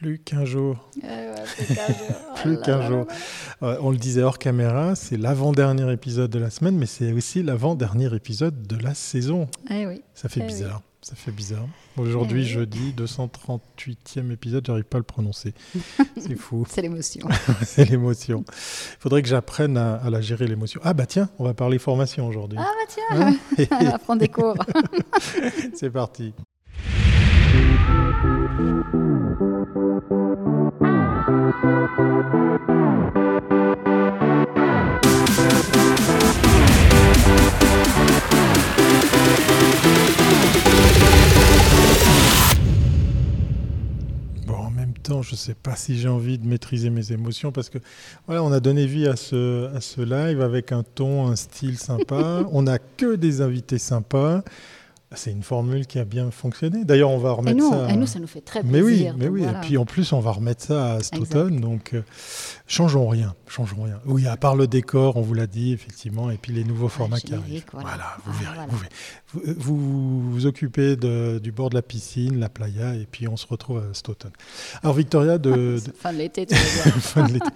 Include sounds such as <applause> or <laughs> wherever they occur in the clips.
Plus qu'un jour. Eh ouais, plus qu'un jour. <laughs> Plus Oh qu'un. Euh, on le disait hors caméra, c'est l'avant-dernier épisode de la semaine, mais c'est aussi l'avant-dernier épisode de la saison. Eh oui. Ça fait Eh oui. bizarre. Ça fait bizarre. Aujourd'hui, Eh oui. jeudi, 238e épisode, j'arrive pas à le prononcer. <laughs> C'est fou. C'est l'émotion. <laughs> c'est l'émotion. Il faudrait que j'apprenne à, à la gérer, l'émotion. Ah bah tiens, on va parler formation aujourd'hui. Ah bah tiens, Hein on va prendre des cours. c'est parti. Je ne sais pas si j'ai envie de maîtriser mes émotions parce que voilà, on a donné vie à ce, à ce live avec un ton, un style sympa. <laughs> on n'a que des invités sympas. C'est une formule qui a bien fonctionné. D'ailleurs, on va Et remettre nous, ça. et nous, ça nous fait très Mais oui, plaisir. mais oui. voilà. Et puis en plus, on va remettre ça à cet Exact. automne. Donc, euh, changeons rien, changeons rien. Oui, à part le décor, on vous l'a dit effectivement, et puis les nouveaux formats qui arrivent. voilà. vous Ah, verrez. voilà. Vous, verrez. Vous, euh, vous vous occupez de- du bord de la piscine, la playa, et puis on se retrouve à cet automne. Alors Victoria, <laughs> de, Fin de l'été, <laughs> fin de l'été.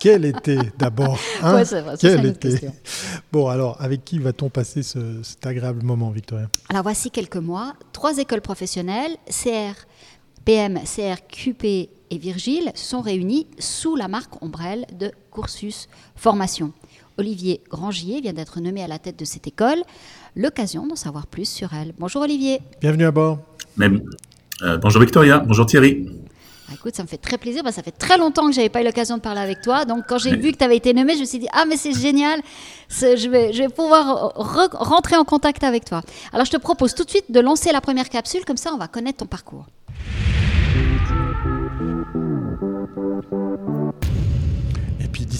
Quel été d'abord hein? Ouais, c'est vrai, Quel été? question. Bon, alors, avec qui va-t-on passer ce- cet agréable moment, Victoria? Alors voici quelques mois. Trois écoles professionnelles, CR, PM, CR, QP et Virgile, sont réunies sous la marque ombrelle de Cursus Formation. Olivier Grangier vient d'être nommé à la tête de cette école. L'occasion d'en savoir plus sur elle. Bonjour Olivier. Bienvenue à bord. Même. Euh, bonjour Victoria, bonjour Thierry. Ah, Écoute, ça me fait très plaisir. Bah, ça fait très longtemps que j'avais pas eu l'occasion de parler avec toi. Donc, quand j'ai Oui. vu que tu avais été nommé, je me suis dit ah mais c'est génial. Je vais, je vais pouvoir re- rentrer en contact avec toi. Alors, je te propose tout de suite de lancer la première capsule. Comme ça, on va connaître ton parcours.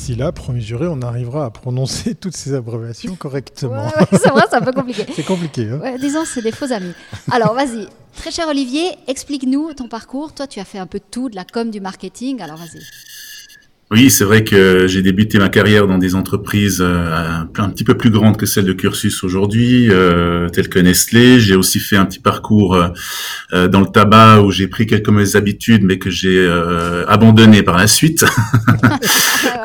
D'ici là, premier juré, on arrivera à prononcer <laughs> toutes ces abréviations correctement. Ouais, ouais, c'est vrai, c'est un peu compliqué. <laughs> C'est compliqué. Hein Ouais, disons, c'est des faux amis. Alors, vas-y. Très cher Olivier, explique-nous ton parcours. Toi, tu as fait un peu de tout, de la com, du marketing. Alors, vas-y. Oui, c'est vrai que j'ai débuté ma carrière dans des entreprises euh, un, un petit peu plus grandes que celles de Cursus aujourd'hui, euh, telles que Nestlé. J'ai aussi fait un petit parcours euh, dans le tabac où j'ai pris quelques mauvaises habitudes, mais que j'ai euh, abandonné par la suite. <laughs>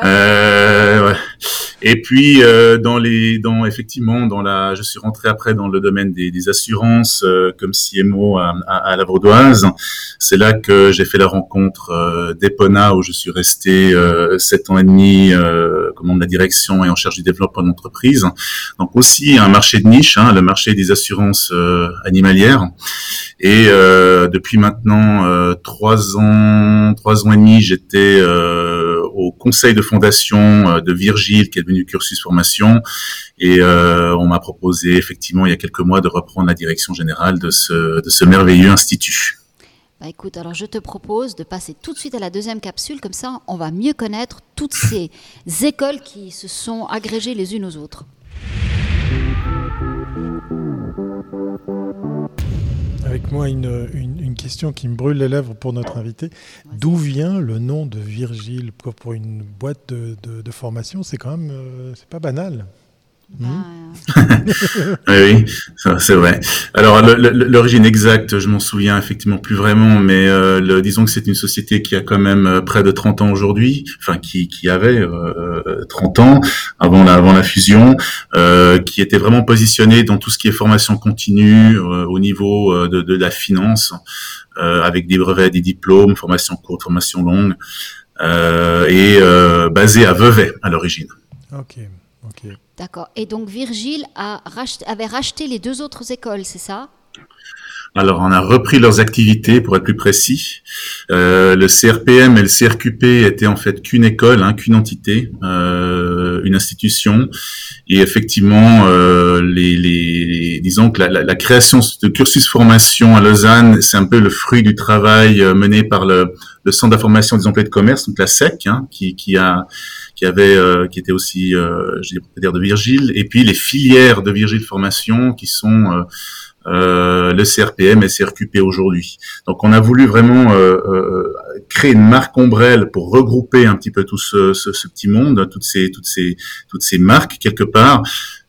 <laughs> Ouais. Et puis dans les, dans effectivement dans la, je suis rentré après dans le domaine des, des assurances comme CMO à, à, à la Vaudoise. C'est là que j'ai fait la rencontre euh, d'Epona où je suis resté euh, sept ans et demi euh, commande de la direction et en charge du développement de l'entreprise. Donc aussi un marché de niche, hein, le marché des assurances animalières. Et depuis maintenant trois ans, trois ans et demi, j'étais au conseil de fondation de Virgile, qui est devenu Cursus Formation, et on m'a proposé effectivement il y a quelques mois de reprendre la direction générale de ce merveilleux institut. Bah écoute, alors je te propose de passer tout de suite à la deuxième capsule, comme ça on va mieux connaître toutes ces <laughs> écoles qui se sont agrégées les unes aux autres. Avec moi, une, question qui me brûle les lèvres pour notre invité. D'où vient le nom de Virgile? Pour, une boîte de formation C'est quand même, euh, c'est pas banal. Bah, <laughs> Oui, oui, ça, c'est vrai. Alors l'origine exacte, je m'en souviens effectivement plus vraiment, mais euh, le- disons que c'est une société qui a quand même euh, près de 30 ans aujourd'hui, enfin qui, qui avait euh, euh, 30 ans avant la, avant la fusion, euh, qui était vraiment positionnée dans tout ce qui est formation continue euh, au niveau euh, de, de la finance, euh, avec des brevets, des diplômes, formation courte, formation longue, euh, et euh, basée à Vevey à l'origine. Ok, ok. D'accord. Et donc Virgile a racheté- avait racheté les deux autres écoles, c'est ça? Alors, on a repris leurs activités, pour être plus précis. Euh, le CRPM et le CRQP étaient en fait qu'une école, hein, qu'une entité, euh, une institution. Et effectivement, euh, les, les, disons que la, la, la création de cursus formation à Lausanne, c'est un peu le fruit du travail mené par le, le Centre d'information des emplois de commerce, donc la SEC, hein, qui, qui a qui avait, euh, qui était aussi, euh, je propriétaire de Virgile, et puis les filières de Virgile Formation, qui sont euh, euh, le CRPM et CRQP aujourd'hui. Donc on a voulu vraiment euh, euh, créer une marque ombrelle pour regrouper un petit peu tout ce, ce, ce petit monde, toutes ces toutes ces toutes ces marques quelque part.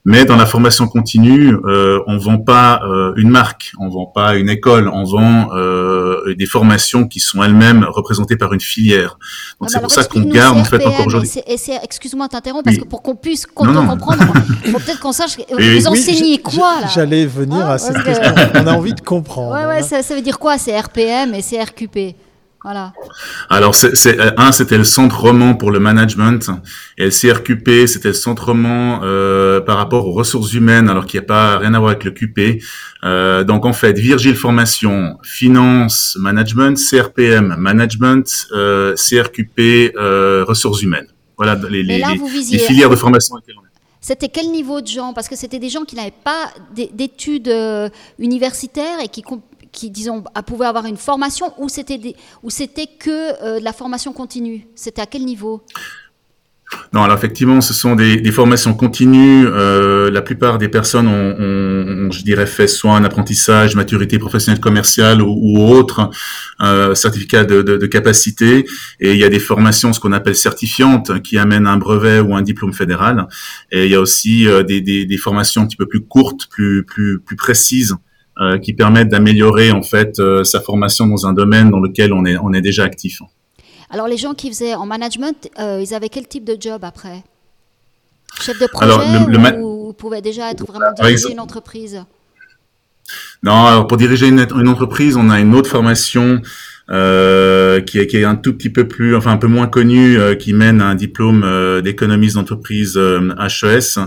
Mais dans la formation continue, euh, on vend pas euh, une marque, on vend pas une école, on vend euh, des formations qui sont elles-mêmes représentées par une filière. Donc c'est pour ça qu'on garde en fait encore aujourd'hui. Excuse-moi t'interromps parce que pour qu'on puisse comprendre, il faut <laughs> peut-être qu'on sache vous enseignez quoi là J'allais venir à cette question. On a envie de comprendre. Ouais, ouais, hein. ça, ça veut dire quoi C'est RPM et c'est RQP voilà. Alors, c'est, un, c'était le centre roman pour le management, et le CRQP, c'était le centre roman euh, par rapport aux ressources humaines, alors qu'il n'y a pas rien à voir avec le QP. Euh, donc, en fait, Virgile Formation, Finance, Management, CRPM, Management, euh, CRQP, euh, ressources humaines. Voilà les, les, les, filières de formation. C'était quel niveau de gens? Parce que c'était des gens qui n'avaient pas d'études euh, universitaires et qui qui, disons, pouvaient avoir une formation ou c'était que euh, de la formation continue? C'était à quel niveau? Non, alors effectivement, ce sont des, formations continues. Euh, la plupart des personnes ont, je dirais, fait soit un apprentissage, maturité professionnelle commerciale ou, autre euh, certificat de, capacité. Et il y a des formations, ce qu'on appelle certifiantes, qui amènent un brevet ou un diplôme fédéral. Et il y a aussi euh, des, des, des, formations un petit peu plus courtes, plus plus plus précises euh, qui permettent d'améliorer en fait euh, sa formation dans un domaine dans lequel on est, on est déjà actif. Alors les gens qui faisaient en management, euh, ils avaient quel type de job après? Chef de projet ou, pouvaient déjà être vraiment diriger une entreprise? Non, alors pour diriger une, une, entreprise, on a une autre formation euh, qui, est, qui, est, un tout petit peu plus, enfin un peu moins connue, qui mène à un diplôme euh, d'économiste d'entreprise HES.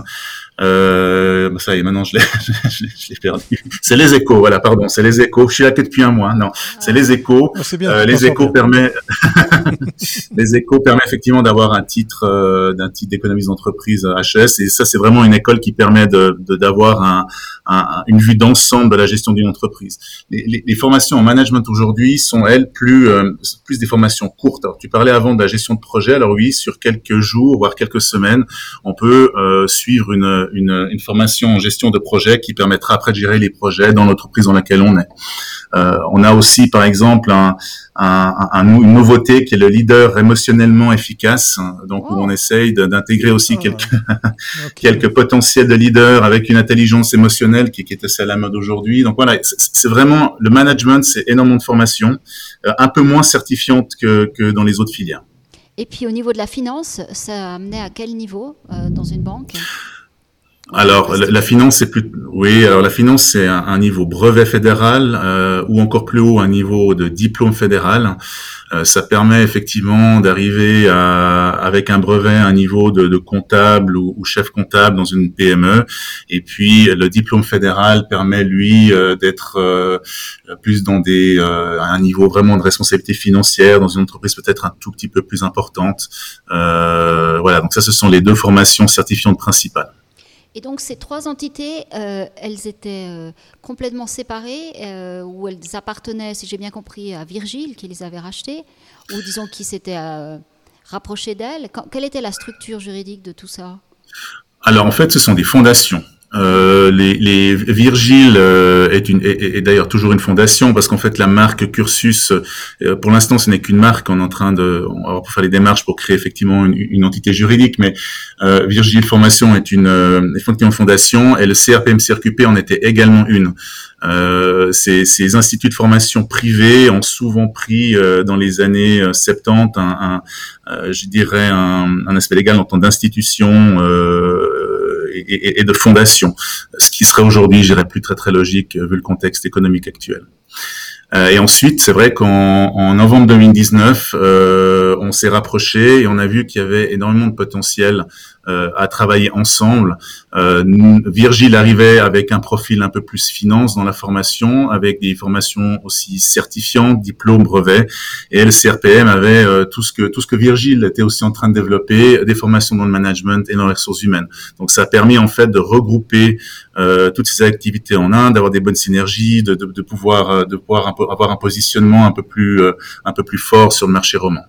Euh, bah, ça y est, maintenant <laughs> je l'ai perdu. C'est les échos, voilà, pardon, c'est les échos. Je suis là que depuis un mois, non, c'est les échos. Oh, bien, euh, <laughs> les échos permet, les échos permet effectivement d'avoir un titre euh, d'un titre d'économie d'entreprise HS, et ça c'est vraiment une école qui permet de d'avoir un, un, une vue d'ensemble de la gestion d'une entreprise. Les, les, les, formations en management aujourd'hui sont elles plus euh, plus des formations courtes. Alors, tu parlais avant de la gestion de projet, alors oui, sur quelques jours voire quelques semaines, on peut euh, suivre une une, une, formation en gestion de projet qui permettra après de gérer les projets dans l'entreprise dans laquelle on est. Euh, on a aussi, par exemple, un, un, un, une nouveauté qui est le leader émotionnellement efficace, donc où on oh. essaye d'intégrer aussi oh. quelques, <laughs> <laughs> quelques potentiels de leader avec une intelligence émotionnelle qui, qui est assez à la mode aujourd'hui. Donc voilà, c'est vraiment le management, c'est énormément de formation, euh, un peu moins certifiante que, que dans les autres filières. Et puis au niveau de la finance, ça a amené à quel niveau euh, dans une banque? Alors la, finance c'est plus oui alors la finance c'est un, niveau brevet fédéral euh, ou encore plus haut un niveau de diplôme fédéral. Euh, ça permet effectivement d'arriver avec un brevet à un niveau de, de comptable ou, chef comptable dans une PME et puis le diplôme fédéral permet lui euh, d'être euh, plus dans des un niveau vraiment de responsabilité financière dans une entreprise peut-être un tout petit peu plus importante. voilà donc ça ce sont les deux formations certifiantes principales. Et donc ces trois entités, euh, elles étaient euh, complètement séparées, euh, ou elles appartenaient, si j'ai bien compris, à Virgile qui les avait rachetées, ou disons qui s'était rapproché d'elles. Quelle était la structure juridique de tout ça? Alors en fait, ce sont des fondations. Euh, les, les Virgile euh, est, une, est, d'ailleurs toujours une fondation parce qu'en fait la marque Cursus, euh, pour l'instant ce n'est qu'une marque, on est en train de on va faire les démarches pour créer effectivement une, une entité juridique, mais euh, Virgile Formation est une, effectivement une fondation et le CRPM CRQP en était également une. Ces, ces, instituts de formation privés ont souvent pris dans les années 70 un, un je dirais un, un, aspect légal en tant d'institution et, de fondation, ce qui serait aujourd'hui, je dirais, plus très très logique vu le contexte économique actuel. Euh, et ensuite, c'est vrai qu'en novembre 2019, euh, on s'est rapproché et on a vu qu'il y avait énormément de potentiel euh, à travailler ensemble. Euh, Virgile arrivait avec un profil un peu plus finance dans la formation, avec des formations aussi certifiantes, diplômes, brevets, et le CRPM avait euh, tout ce que tout ce que Virgile était aussi en train de développer, des formations dans le management et dans les ressources humaines. Donc ça a permis en fait de regrouper euh, toutes ces activités en un, d'avoir des bonnes synergies, de, de, de pouvoir de pouvoir avoir un positionnement un peu plus un peu plus fort sur le marché roman.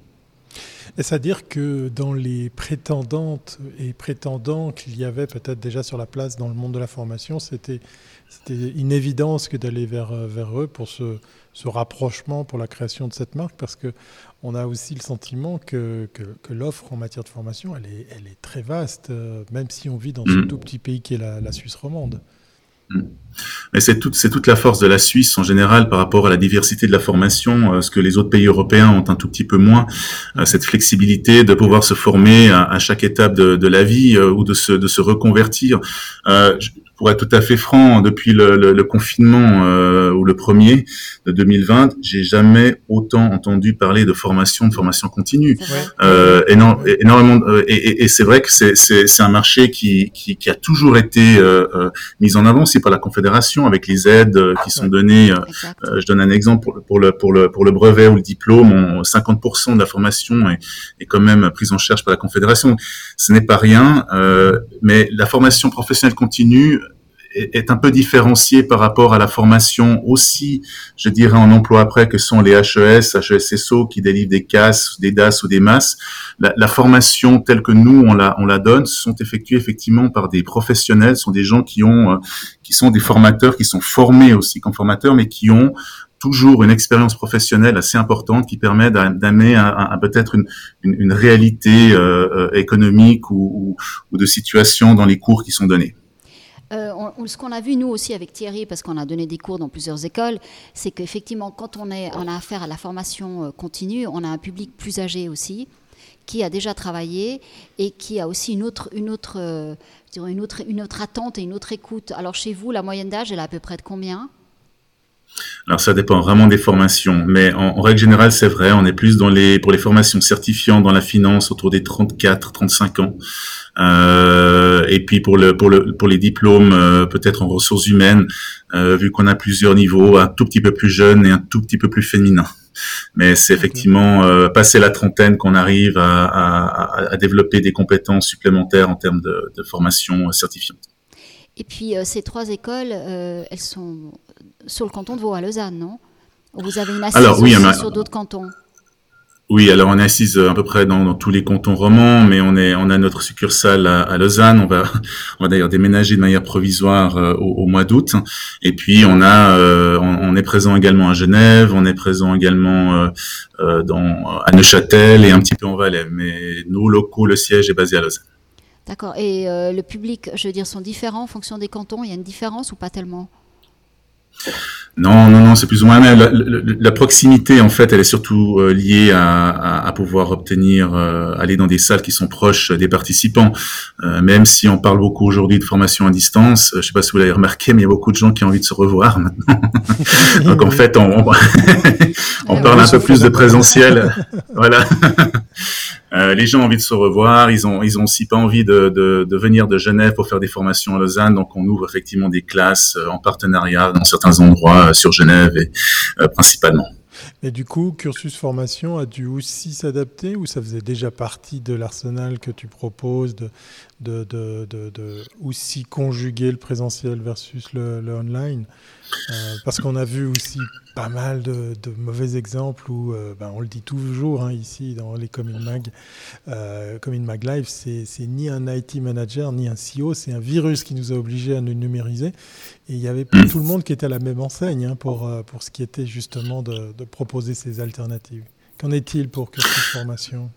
C'est-à-dire que dans les prétendantes et prétendants qu'il y avait peut-être déjà sur la place dans le monde de la formation, c'était une évidence que d'aller vers, vers eux pour ce, ce, rapprochement, pour la création de cette marque, parce qu'on a aussi le sentiment que, que, l'offre en matière de formation, elle est, elle est très vaste, euh, même si on vit dans ce mm. tout petit pays qui est la, la Suisse romande. C'est toute, la force de la Suisse en général par rapport à la diversité de la formation, euh, ce que les autres pays européens ont un tout petit peu moins, euh, cette flexibilité de pouvoir se former à, chaque étape de, la vie euh, ou de se, reconvertir. Pour être tout à fait franc, depuis le, le, le confinement euh, ou le premier de 2020, j'ai jamais autant entendu parler de formation, de formation continue. Euh, énormément, et, et, c'est vrai que c'est un marché qui, qui, qui, a toujours été euh, mis en avant, c'est par la Confédération avec les aides qui sont données. je donne un exemple pour, pour, le, pour, le, pour le brevet ou le diplôme, 50% de la formation est, est, quand même prise en charge par la Confédération. Ce n'est pas rien, mais la formation professionnelle continue est un peu différencié par rapport à la formation aussi, je dirais, en emploi après, que sont les HES, HESSO, qui délivrent des CAS, des DAS ou des MAS. La, formation telle que nous, on la, on la donne, sont effectuées effectivement par des professionnels, sont des gens qui ont, euh, qui sont des formateurs, qui sont formés aussi comme formateurs, mais qui ont toujours une expérience professionnelle assez importante qui permet d'amener peut-être une, une, réalité euh, euh, économique ou, ou de situation dans les cours qui sont donnés. Euh, ce qu'on a vu nous aussi avec Thierry, parce qu'on a donné des cours dans plusieurs écoles, c'est qu'effectivement, quand on, est, a affaire à la formation euh, continue, on a un public plus âgé aussi, qui a déjà travaillé et qui a aussi euh, une autre, une autre attente et une autre écoute. Alors chez vous, la moyenne d'âge, elle est à peu près de combien? Alors ça dépend vraiment des formations, mais en, règle générale c'est vrai, on est plus dans les pour les formations certifiantes dans la finance autour des 34, 35 ans. Euh, et puis pour le pour le pour les diplômes euh, peut-être en ressources humaines, euh, vu qu'on a plusieurs niveaux, un tout petit peu plus jeune et un tout petit peu plus féminin. Mais c'est effectivement euh, passer la trentaine qu'on arrive à, à, à, développer des compétences supplémentaires en termes de, de formation certifiante. Et puis ces trois écoles, elles sont sur le canton de Vaud à Lausanne, non? Vous avez une assise Alors, oui, aussi sur d'autres cantons? Oui, alors on est assise euh, à peu près dans, tous les cantons romans, mais on est on a notre succursale à, Lausanne. On va <laughs> on va d'ailleurs déménager de manière provisoire euh, au, mois d'août. Et puis on a euh, on, est présent également à Genève, on est présent également dans à Neuchâtel et un petit peu en Valais. Mais nous locaux, le siège est basé à Lausanne. D'accord. Et le public, je veux dire, sont différents en fonction des cantons? Il y a une différence ou pas tellement? Non, non, non, c'est plus ou moins la, la, proximité en fait, elle est surtout euh, liée à, à, pouvoir obtenir, euh, aller dans des salles qui sont proches des participants. Euh, même si on parle beaucoup aujourd'hui de formation à distance, je sais pas si vous l'avez remarqué, mais il y a beaucoup de gens qui ont envie de se revoir maintenant. <laughs> Donc en fait, on, on, <laughs> parle un peu plus de présentiel, <laughs> voilà. Euh, les gens ont envie de se revoir, ils ont aussi pas envie de, venir de Genève pour faire des formations à Lausanne, donc on ouvre effectivement des classes euh, en partenariat dans certains endroits euh, sur Genève et principalement. Et du coup, cursus formation a dû aussi s'adapter ou ça faisait déjà partie de l'arsenal que tu proposes de, de, de, de, aussi conjuguer le présentiel versus le, online Parce qu'on a vu aussi pas mal de, mauvais exemples où, euh, ben, on le dit toujours hein, ici dans les Commune Mag, euh, Commune Mag Live, c'est ni un IT manager ni un CEO, c'est un virus qui nous a obligés à nous numériser. Et il n'y avait pas tout le monde qui était à la même enseigne hein, pour, euh, pour ce qui était justement de, proposer ces alternatives. Qu'en est-il pour Cursus Formation?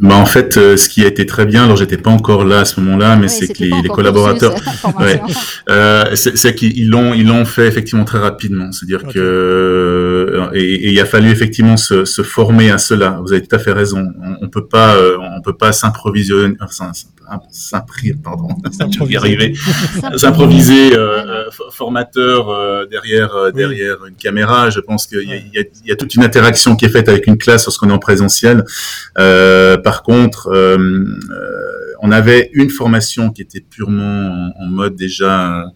Bah en fait, euh, ce qui a été très bien, alors j'étais pas encore là à ce moment-là, mais c'est que les, les collaborateurs, ouais, euh, c'est qu'ils l'ont ils l'ont fait effectivement très rapidement. C'est-à-dire que euh, et, il a fallu effectivement se, se, former à cela. Vous avez tout à fait raison. On, on peut pas euh, on peut pas s'improviser, enfin, s'imprimer, pardon, <laughs> je arriver, s'improviser. Formateur derrière derrière une caméra. Je pense qu'il y, y, y, a toute une interaction qui est faite avec une classe lorsqu'on est en présentiel. Euh, par contre, euh, euh, on avait une formation qui était purement en, mode déjà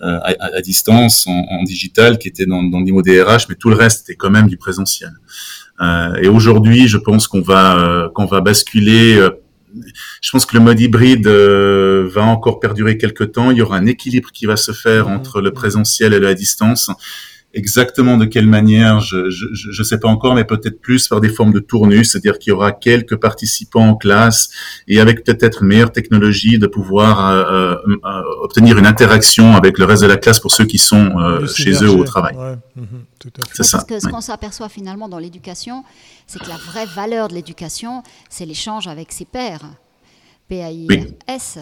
à, distance, en, digital, qui était dans, dans le niveau des RH, mais tout le reste était quand même du présentiel. et aujourd'hui, je pense qu'on va qu'on va basculer je pense que le mode hybride va encore perdurer quelques temps. Il y aura un équilibre qui va se faire mmh. entre le présentiel et la distance. Exactement de quelle manière, je je, sais pas encore, mais peut-être plus par des formes de tournus, c'est-à-dire qu'il y aura quelques participants en classe et avec peut-être une meilleure technologie de pouvoir euh, euh, obtenir une interaction avec le reste de la classe pour ceux qui sont chez eux au travail. Mhm, c'est ça. Parce que ce qu'on s'aperçoit finalement dans l'éducation, c'est que la vraie valeur de l'éducation, c'est l'échange avec ses pairs. P-A-I-R-S.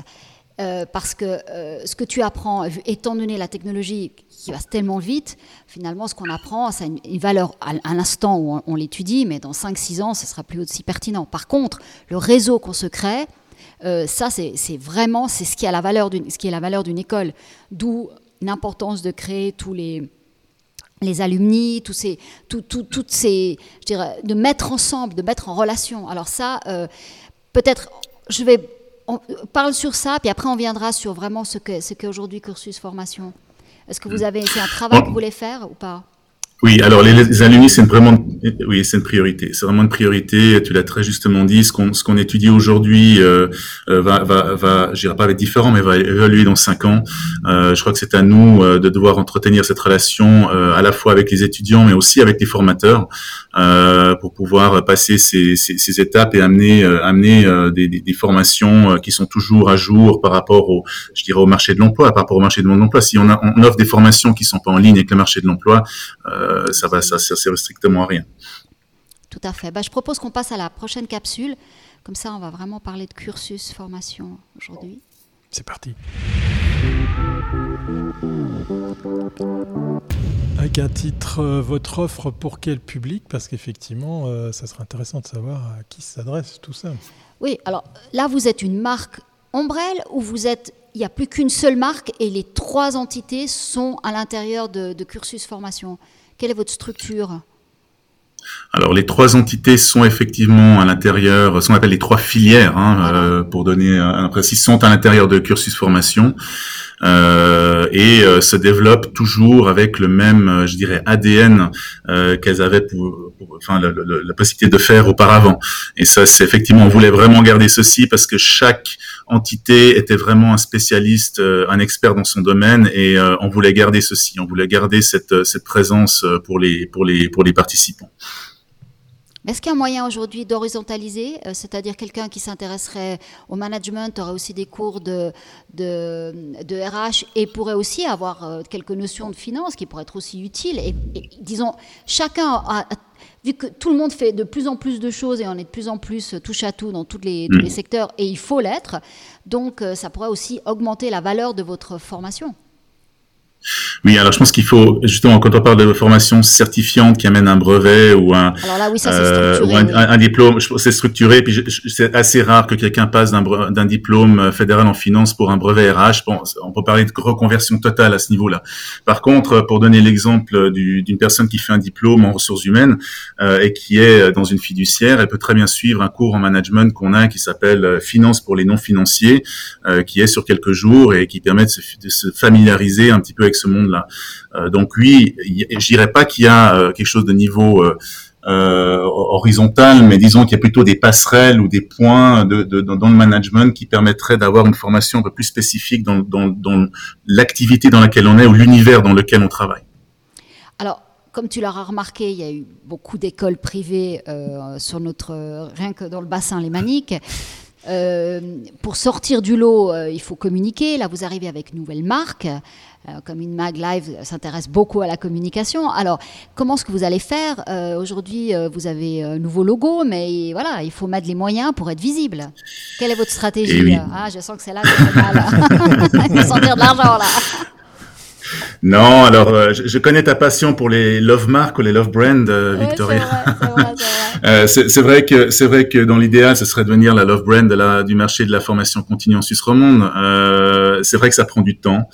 Euh, parce que euh, ce que tu apprends, étant donné la technologie qui va tellement vite, finalement, ce qu'on apprend, ça a une, valeur à, l'instant où on, l'étudie, mais dans 5-6 ans, ce sera plus aussi pertinent. Par contre, le réseau qu'on se crée, euh, ça, c'est vraiment c'est ce qui, a la valeur ce qui est la valeur d'une école. D'où l'importance de créer tous les les alumni, tous ces, tout, toutes ces, je dirais, de mettre ensemble, de mettre en relation. Alors ça, peut-être, je vais on parle sur ça, puis après on viendra sur vraiment ce qu'est ce aujourd'hui Cursus Formation. Est-ce que vous avez, c'est un travail que vous voulez faire ou pas? Oui, alors les, alumni, c'est vraiment, oui, c'est une priorité. C'est vraiment une priorité. Tu l'as très justement dit. Ce qu'on ce qu'on étudie aujourd'hui euh, euh, va va va, j'irai pas être différent, mais va évoluer dans cinq ans. Euh, je crois que c'est à nous euh, de devoir entretenir cette relation à la fois avec les étudiants, mais aussi avec les formateurs, pour pouvoir passer ces, ces, ces, étapes et amener amener des, des, des, formations qui sont toujours à jour par rapport au, je dirais, au marché de l'emploi, par rapport au marché de l'emploi. Si on, a, on offre des formations qui sont pas en ligne avec le marché de l'emploi euh, ça va, ça sert strictement à rien. Tout à fait. Bah, je propose qu'on passe à la prochaine capsule. Comme ça, on va vraiment parler de cursus formation aujourd'hui. C'est parti. Avec un titre, euh, votre offre pour quel public? Parce qu'effectivement, euh, ça serait intéressant de savoir à qui s'adresse tout ça. Oui, alors là, vous êtes une marque ombrelle ou vous êtes il n'y a plus qu'une seule marque et les trois entités sont à l'intérieur de, de Cursus Formation? Quelle est votre structure alors les trois entités sont effectivement à l'intérieur, ce qu'on appelle les trois filières, hein, euh, pour donner un précis, sont à l'intérieur de cursus formation euh, et euh, se développent toujours avec le même, je dirais, ADN qu'elles avaient enfin la, possibilité de faire auparavant. Et ça, c'est effectivement, on voulait vraiment garder ceci parce que chaque entité était vraiment un spécialiste, un expert dans son domaine, et on voulait garder ceci, on voulait garder cette, cette présence pour les pour les pour les participants. Est-ce qu'il y a un moyen aujourd'hui d'horizontaliser, euh, c'est-à-dire quelqu'un qui s'intéresserait au management aurait aussi des cours de, de, RH et pourrait aussi avoir euh, quelques notions de finance qui pourraient être aussi utiles. Et, disons, chacun a, vu que tout le monde fait de plus en plus de choses et on est de plus en plus touche à tout dans tous les, tous les mm. secteurs, et il faut l'être, donc euh, ça pourrait aussi augmenter la valeur de votre formation. Oui, alors je pense qu'il faut justement quand on parle de formation certifiante qui amène un brevet ou un un, diplôme, c'est structuré. Puis c'est assez rare que quelqu'un passe d'un diplôme euh, fédéral en finance pour un brevet RH. Bon, on peut parler de reconversion totale à ce niveau-là. Par contre, pour donner l'exemple d'une personne qui fait un diplôme en ressources humaines euh, et qui est dans une fiduciaire, elle peut très bien suivre un cours en management qu'on a qui s'appelle euh, Finance pour les non financiers, qui est sur quelques jours et qui permet de se, de se familiariser un petit peu avec ce monde-là. Euh, donc oui, je dirais pas qu'il y a euh, quelque chose de niveau euh, horizontal, mais disons qu'il y a plutôt des passerelles ou des points de, dans le management qui permettraient d'avoir une formation un peu plus spécifique dans, l'activité dans laquelle on est ou l'univers dans lequel on travaille. Alors, comme tu l'auras remarqué, il y a eu beaucoup d'écoles privées sur notre rien que dans le bassin lémanique. Euh, pour sortir du lot, il faut communiquer. Là, vous arrivez avec une nouvelle marque. Euh, comme une mag live s'intéresse beaucoup à la communication. Alors, comment est-ce que vous allez faire? Euh, Aujourd'hui, euh, vous avez un nouveau logo, mais voilà, il faut mettre les moyens pour être visible. Quelle est votre stratégie? Eh Ah, je sens que c'est là que mal. <laughs> il faut sortir de l'argent là. Non, alors je, connais ta passion pour les love marks ou les love brands, Victoria. c'est vrai, que c'est vrai que dans l'idéal, ce serait de devenir la love brand de la, du marché de la formation continue en Suisse romande. c'est vrai que ça prend du temps.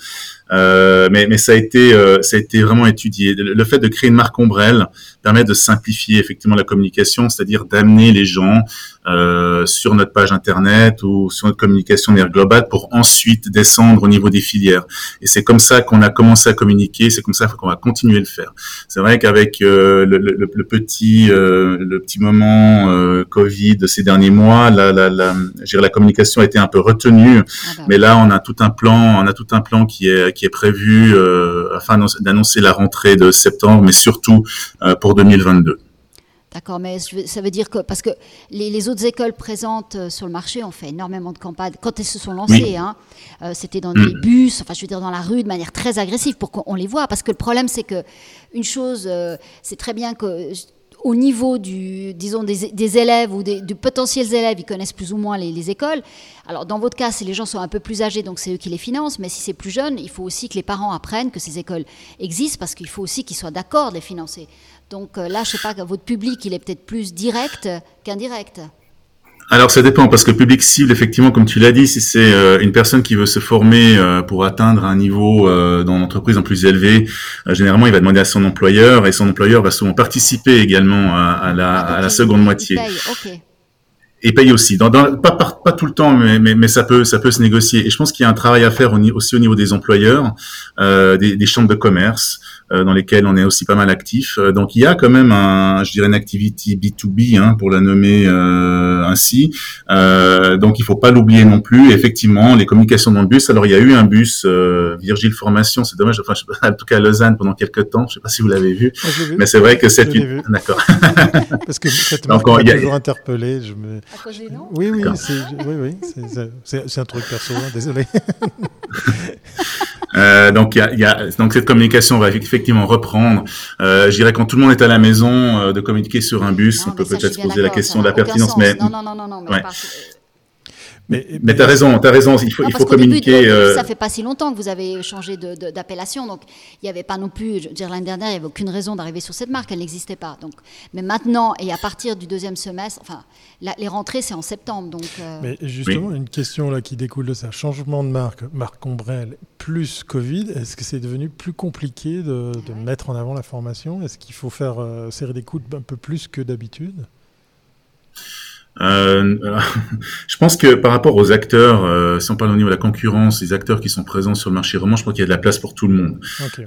Euh, mais, mais ça a été euh, ça a été vraiment étudié. Le, fait de créer une marque ombrelle permet de simplifier effectivement la communication, c'est-à-dire d'amener les gens euh, sur notre page internet ou sur notre communication globale pour ensuite descendre au niveau des filières. Et c'est comme ça qu'on a commencé à communiquer, c'est comme ça qu'on va continuer à le faire. C'est vrai qu'avec le, le, le, petit le petit moment Covid de ces derniers mois, la, la, la, la communication a été un peu retenue, ah bah mais là on a tout un plan, on a tout un plan qui est qui est prévu afin d'annoncer la rentrée de septembre, mais surtout pour 2022. D'accord, mais ça veut dire que parce que les, autres écoles présentes euh, sur le marché ont fait énormément de campagnes quand elles se sont lancées. Hein, euh, c'était dans des mm. bus, enfin je veux dire dans la rue de manière très agressive pour qu'on les voit. Parce que le problème c'est que une chose, euh, c'est très bien que au niveau du, disons, des, élèves ou des, potentiels élèves, ils connaissent plus ou moins les, les écoles. Alors, dans votre cas, si les gens sont un peu plus âgés, donc c'est eux qui les financent, mais si c'est plus jeune, il faut aussi que les parents apprennent que ces écoles existent parce qu'il faut aussi qu'ils soient d'accord de les financer. Donc euh, là, je sais pas, votre public, il est peut-être plus direct qu'indirect. Alors ça dépend parce que le public cible, effectivement, comme tu l'as dit, si c'est euh, une personne qui veut se former euh, pour atteindre un niveau dans l'entreprise en plus élevé, généralement il va demander à son employeur et son employeur va souvent participer également à, la, à la, seconde moitié. Et paye aussi. Dans, pas, pas, tout le temps, mais, mais, ça peut ça peut se négocier. Et je pense qu'il y a un travail à faire aussi au niveau des employeurs, des, des chambres de commerce. Euh, dans lesquels on est aussi pas mal actif. Euh, donc il y a quand même un, je dirais une activity B2B hein, pour la nommer euh, ainsi. donc il faut pas l'oublier non plus. effectivement, les communications dans le bus. Alors il y a eu un bus Virgile Formation, c'est dommage. Enfin, je, <laughs> en tout cas à Lausanne pendant quelques temps. Je sais pas si vous l'avez vu, mais c'est vrai que c'est une. <laughs> D'accord. <laughs> Parce que cette marque m'a toujours interpellé. Je me... Oui, oui, c'est oui, oui, un truc perso. Hein, désolé. <laughs> Euh, donc, y a, y a, donc cette communication va effectivement reprendre. Euh, je dirais quand tout le monde est à la maison, euh, de communiquer sur un bus, on peut peut-être se poser la question de la pertinence, mais non, non, non, non, non mais ouais. Mais, mais tu as raison, tu as raison, il faut, il faut communiquer. Début, euh... Ça fait pas si longtemps que vous avez changé d'appellation, donc il n'y avait pas non plus, je veux dire l'année dernière, il n'y avait aucune raison d'arriver sur cette marque, elle n'existait pas. Donc, mais maintenant, et à partir du deuxième semestre, enfin, les rentrées, c'est en septembre. Donc, euh... Mais justement, une question là qui découle de ça, changement de marque, marque Ombrelle plus Covid, est-ce que c'est devenu plus compliqué de, de mettre en avant la formation? Est-ce qu'il faut faire euh, serrer des coudes un peu plus que d'habitude? Euh, <laughs> je pense que par rapport aux acteurs, euh, si on parle au niveau de la concurrence, les acteurs qui sont présents sur le marché roman, je crois qu'il y a de la place pour tout le monde.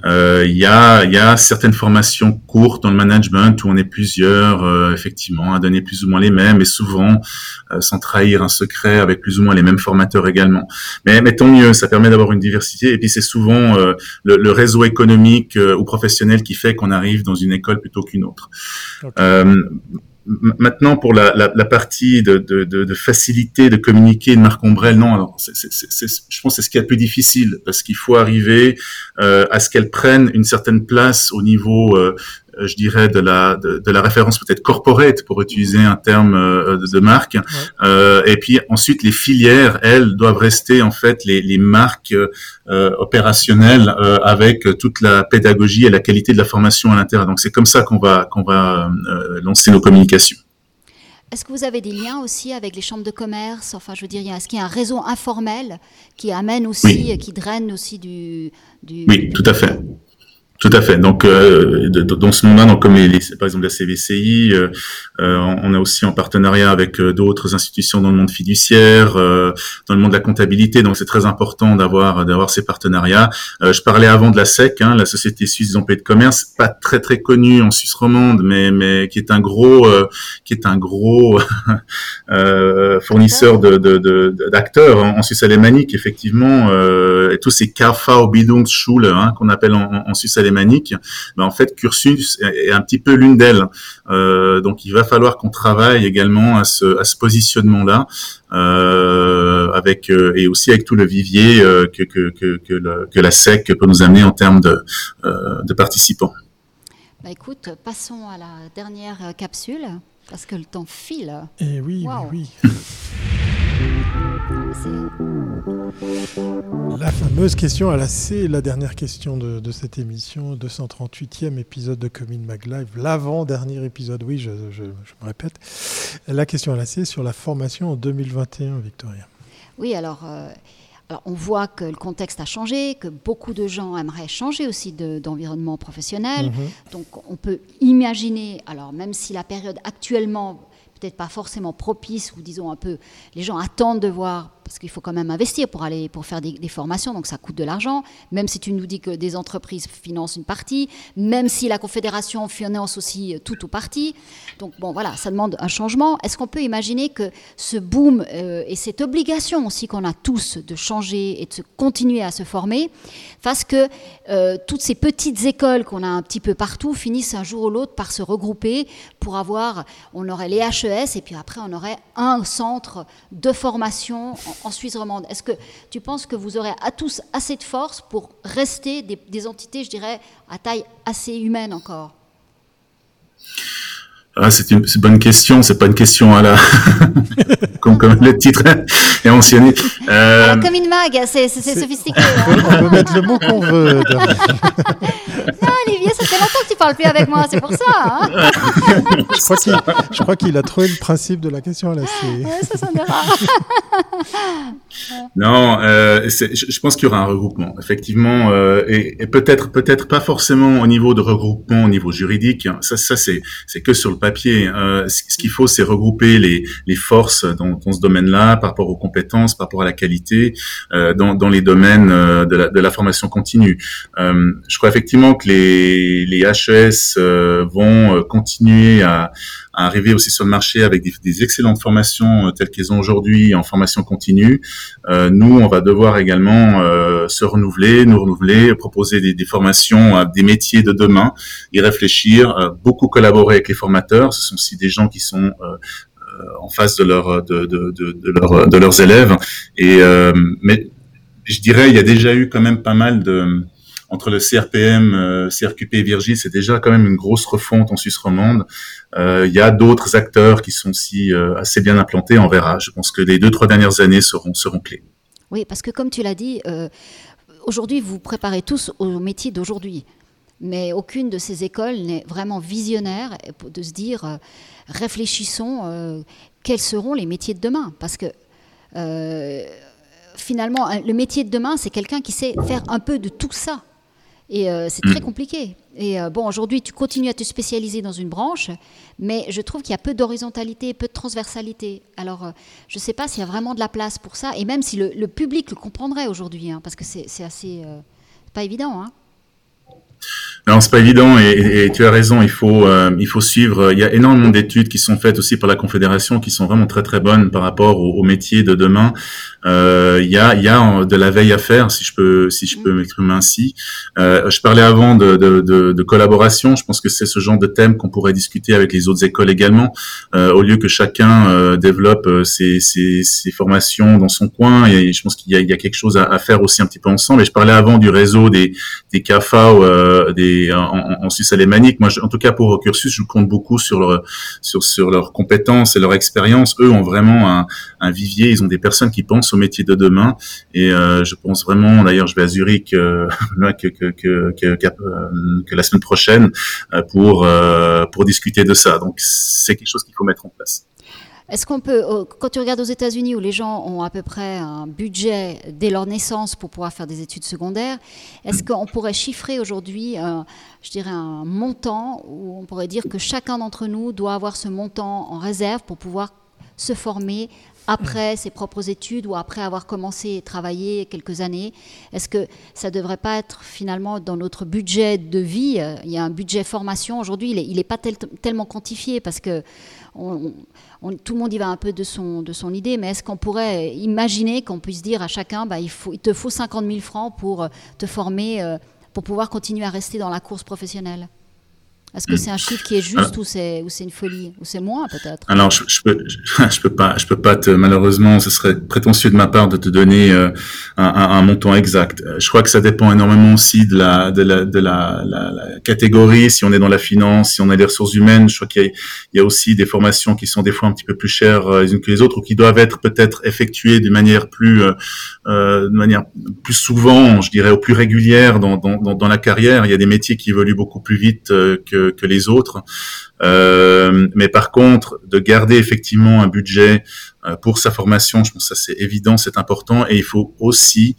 Euh, il, y a, y a certaines formations courtes dans le management où on est plusieurs, euh, effectivement, à donner plus ou moins les mêmes, et souvent euh, sans trahir un secret, avec plus ou moins les mêmes formateurs également. Mais, mais tant mieux, ça permet d'avoir une diversité. Et puis c'est souvent le, le, réseau économique ou professionnel qui fait qu'on arrive dans une école plutôt qu'une autre. Okay. Maintenant, pour la, partie de, de, de, de, facilité de communiquer marque ombrelle, non. Je pense c'est ce qui est le plus difficile parce qu'il faut arriver euh, à ce qu'elle prenne une certaine place au niveau euh, je dirais, de la, de, de la référence peut-être corporate, pour utiliser un terme euh, de, de marque. Euh, et puis ensuite, les filières, elles, doivent rester en fait les, les marques euh, opérationnelles euh, avec toute la pédagogie et la qualité de la formation à l'intérieur. Donc c'est comme ça qu'on va, qu'on va lancer nos communications. Est-ce que vous avez des liens aussi avec les chambres de commerce? Enfin, je veux dire, est-ce qu'il y a un réseau informel qui amène aussi, oui. qui draine aussi du, du Oui, tout à fait. Tout à fait. Donc, euh, dans ce monde-là, donc comme par exemple la CVCI, euh, euh, on a aussi en partenariat avec d'autres institutions dans le monde fiduciaire, dans le monde de la comptabilité. Donc, c'est très important d'avoir d'avoir ces partenariats. je parlais avant de la SEC, hein, la Société suisse des employés de commerce, pas très très connue en Suisse romande, mais mais qui est un gros qui est un gros <laughs> fournisseur de d'acteurs en, en, Suisse alémanique, effectivement, et tous ces KV Bildungsschule hein, qu'on appelle en, en Suisse alémanique en fait Cursus est un petit peu l'une d'elles. Euh, donc il va falloir qu'on travaille également à ce, positionnement-là, euh, avec euh, et aussi avec tout le vivier que, la SEC peut nous amener en termes de, de participants. Bah écoute, passons à la dernière capsule, parce que le temps file. Et eh oui, wow. oui, oui. La fameuse question à la C, la dernière question de, de cette émission, 238e épisode de Commune Mag Live, l'avant-dernier épisode, oui, je, je, je, me répète. La question à la C sur la formation en 2021, Victoria. Oui, alors, euh, alors on voit que le contexte a changé, que beaucoup de gens aimeraient changer aussi d'environnement de, professionnel. -hmm. Donc on peut imaginer, alors même si la période actuellement peut-être pas forcément propice ou disons un peu, les gens attendent de voir parce qu'il faut quand même investir pour aller pour faire des, formations, donc ça coûte de l'argent. Même si tu nous dis que des entreprises financent une partie, même si la Confédération finance aussi tout ou partie. Donc bon, voilà, ça demande un changement. Est-ce qu'on peut imaginer que ce boom euh, et cette obligation aussi qu'on a tous de changer et de continuer à se former fasse que euh, toutes ces petites écoles qu'on a un petit peu partout finissent un jour ou l'autre par se regrouper pour avoir, on aurait les HES et puis après on aurait un centre de formation en Suisse romande. Est-ce que tu penses que vous aurez à tous assez de force pour rester des, entités, je dirais, à taille assez humaine encore? Ah, c'est une, bonne question. C'est pas une question à la <laughs> comme, comme le titre est mentionné. Euh... comme une mag, c'est sophistiqué. Hein. <laughs> On peut mettre le mot qu'on veut. <laughs> non, Olivier, ça fait longtemps que tu parles plus avec moi, c'est pour ça. Hein je crois qu'il a trouvé le principe de la question à la ouais, ça sonnera. <laughs> non, euh, je, je, pense qu'il y aura un regroupement, effectivement, euh, et, et peut-être peut-être pas forcément au niveau de regroupement, au niveau juridique. Ça, ça c'est c'est que sur le papier. Euh, ce qu'il faut, c'est regrouper les, les forces dans, dans ce domaine-là par rapport aux compétences, par rapport à la qualité, euh, dans, dans les domaines euh, de la, de la formation continue. Euh, je crois effectivement que les, les HES euh, vont continuer à, arriver aussi sur le marché avec des, excellentes formations telles qu'elles ont aujourd'hui en formation continue. nous, on va devoir également se renouveler, nous renouveler, proposer des, formations à des métiers de demain, y réfléchir, beaucoup collaborer avec les formateurs ce sont aussi des gens qui sont euh, euh, en face de, leur, de, leurs élèves. Et, euh, mais je dirais, il y a déjà eu quand même pas mal de entre le CRPM, CRQP et Virgile, c'est déjà quand même une grosse refonte en Suisse romande. il y a d'autres acteurs qui sont aussi assez bien implantés. On verra. Je pense que les deux trois dernières années seront clés. Oui, parce que comme tu l'as dit, aujourd'hui vous préparez tous au métier d'aujourd'hui mais aucune de ces écoles n'est vraiment visionnaire de se dire euh, réfléchissons euh, quels seront les métiers de demain parce que euh, finalement le métier de demain c'est quelqu'un qui sait faire un peu de tout ça et c'est très mm. compliqué et bon aujourd'hui tu continues à te spécialiser dans une branche mais je trouve qu'il y a peu d'horizontalité peu de transversalité alors je ne sais pas s'il y a vraiment de la place pour ça et même si le, public le comprendrait aujourd'hui hein, parce que c'est assez pas évident hein. Non, c'est pas évident et, et, tu as raison. Il faut, euh, il faut suivre. Il y a énormément d'études qui sont faites aussi par la Confédération qui sont vraiment très très bonnes par rapport au, au métier de demain. Euh, il y a, il y a de la veille à faire, si je peux, si je peux m'exprimer ainsi. Euh, je parlais avant de, de, de, de, collaboration. Je pense que c'est ce genre de thème qu'on pourrait discuter avec les autres écoles également, euh, au lieu que chacun euh, développe euh, ses, ses, ses, formations dans son coin. Et je pense qu'il y a, il y a quelque chose à, à, faire aussi un petit peu ensemble. Et je parlais avant du réseau des, des CAFA des en, en, Suisse alémanique. Moi, en tout cas pour cursus, je compte beaucoup sur leur, sur, sur leurs compétences et leur expérience. Eux ont vraiment un, un, vivier. Ils ont des personnes qui pensent au métier de demain. Et euh, je pense vraiment, d'ailleurs, je vais à Zurich euh, <laughs> que, que, que, que, euh, que, la semaine prochaine pour, pour discuter de ça. Donc, c'est quelque chose qu'il faut mettre en place. Est-ce qu'on peut, quand tu regardes aux États-Unis où les gens ont à peu près un budget dès leur naissance pour pouvoir faire des études secondaires, est-ce qu'on pourrait chiffrer aujourd'hui, je dirais, un montant où on pourrait dire que chacun d'entre nous doit avoir ce montant en réserve pour pouvoir se former après ses propres études ou après avoir commencé à travailler quelques années. Est-ce que ça ne devrait pas être finalement dans notre budget de vie Il y a un budget formation aujourd'hui, il n'est pas tellement quantifié parce que tout le monde y va un peu de son, de son idée, mais est-ce qu'on pourrait imaginer qu'on puisse dire à chacun, bah, il, faut, il te faut 50 000 francs pour euh, te former, euh, pour pouvoir continuer à rester dans la course professionnelle? Est-ce que mm. c'est un chiffre qui est juste ah. ou c'est ou c'est une folie ou c'est moins peut-être? Alors je, je, peux <laughs> je, peux pas je peux pas te malheureusement ce serait prétentieux de ma part de te donner euh, un, un, montant exact. Euh, je crois que ça dépend énormément aussi de la de la de la, la, la catégorie. Si on est dans la finance, si on a des ressources humaines, je crois qu'il y, y, a aussi des formations qui sont des fois un petit peu plus chères euh, les unes que les autres ou qui doivent être peut-être effectuées d'une manière plus euh, de manière plus souvent, je dirais, au plus régulière dans, dans, dans, la carrière. Il y a des métiers qui évoluent beaucoup plus vite que que, les autres. Euh, mais par contre, de garder effectivement un budget euh, pour sa formation, je pense que ça c'est évident, c'est important, et il faut aussi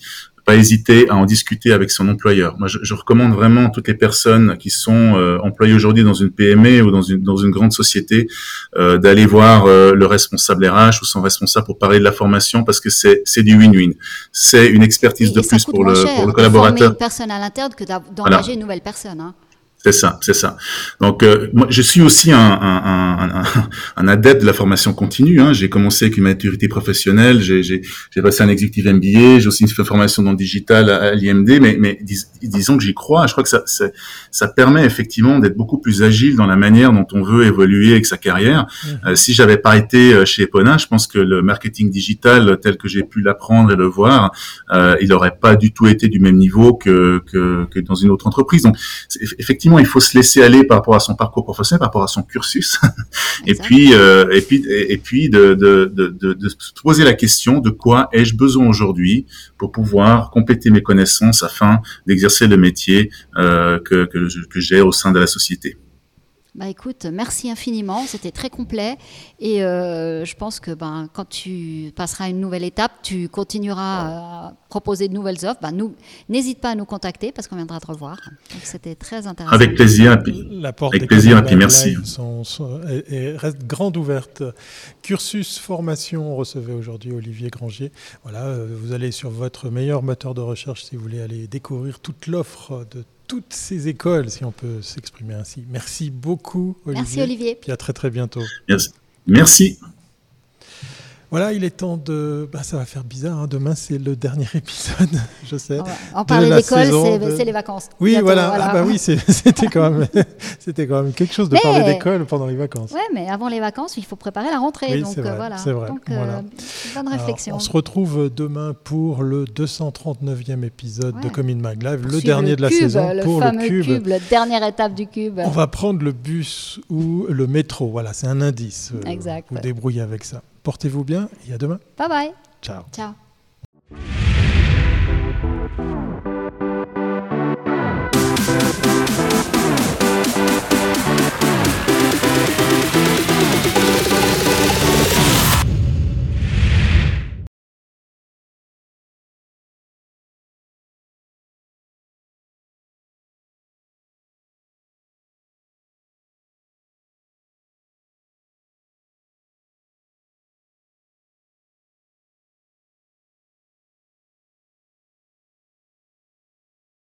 pas hésiter à en discuter avec son employeur. Moi, je, je recommande vraiment à toutes les personnes qui sont euh, employées aujourd'hui dans une PME ou dans une, dans une grande société euh, d'aller voir euh, le responsable RH ou son responsable pour parler de la formation parce que c'est du win-win. C'est une expertise de plus pour le, pour le collaborateur. Former une personne à l'interne que d'engager une nouvelle personne. Hein. C'est ça, c'est ça. Donc, euh, moi, je suis aussi un, un, un, un, <laughs> adepte de la formation continue. Hein. J'ai commencé avec une maturité professionnelle, j'ai passé un executive MBA, j'ai aussi une formation dans le digital à, l'IMD, mais, mais disons que j'y crois. Je crois que ça, ça, ça permet effectivement d'être beaucoup plus agile dans la manière dont on veut évoluer avec sa carrière. Mmh. Euh, si j'avais pas été euh, chez Epona, je pense que le marketing digital tel que j'ai pu l'apprendre et le voir, euh, il n'aurait pas du tout été du même niveau que, que, que dans une autre entreprise. Donc, effectivement, il faut se laisser aller par rapport à son parcours professionnel, par rapport à son cursus, <laughs> et puis, euh, et puis, et puis de, de, de, de, se poser la question de quoi ai-je besoin aujourd'hui pour pouvoir compléter mes connaissances afin d'exercer le métier euh, que, que, que j'ai au sein de la société. Bah écoute, merci infiniment, c'était très complet et euh, je pense que ben, quand tu passeras à une nouvelle étape, tu continueras à proposer de nouvelles offres. Ben, nous, n'hésite pas à nous contacter parce qu'on viendra te revoir. C'était très intéressant. Avec plaisir, La porte avec plaisir, et merci. reste grande ouverte. Cursus formation, on recevait aujourd'hui Olivier Grangier. Voilà, euh, vous allez sur votre meilleur moteur de recherche si vous voulez aller découvrir toute l'offre de toutes ces écoles, si on peut s'exprimer ainsi. Merci beaucoup, Olivier. Merci, Olivier. Puis à très, très bientôt. Merci. Merci. Voilà, il est temps de. Bah, ça va faire bizarre. Hein. Demain, c'est le dernier <laughs> épisode, je sais. En parler d'école, c'est les vacances. Oui, voilà. Ah, bah oui, <laughs> c'était quand même, <laughs> c'était quand même quelque chose de parler d'école pendant les vacances. Ouais, mais avant les vacances, il faut préparer la rentrée. Oui, donc euh, vrai, voilà. Vrai, donc, euh, bonne réflexion. on se retrouve demain pour le 239e épisode de Commune Mag Live, le dernier de la saison le pour fameux le cube. cube. La dernière étape du cube. On va prendre le bus ou le métro. Voilà, c'est un indice. Euh, exact. Vous débrouillez avec ça. Portez-vous bien et à demain. Bye bye. Ciao. Ciao.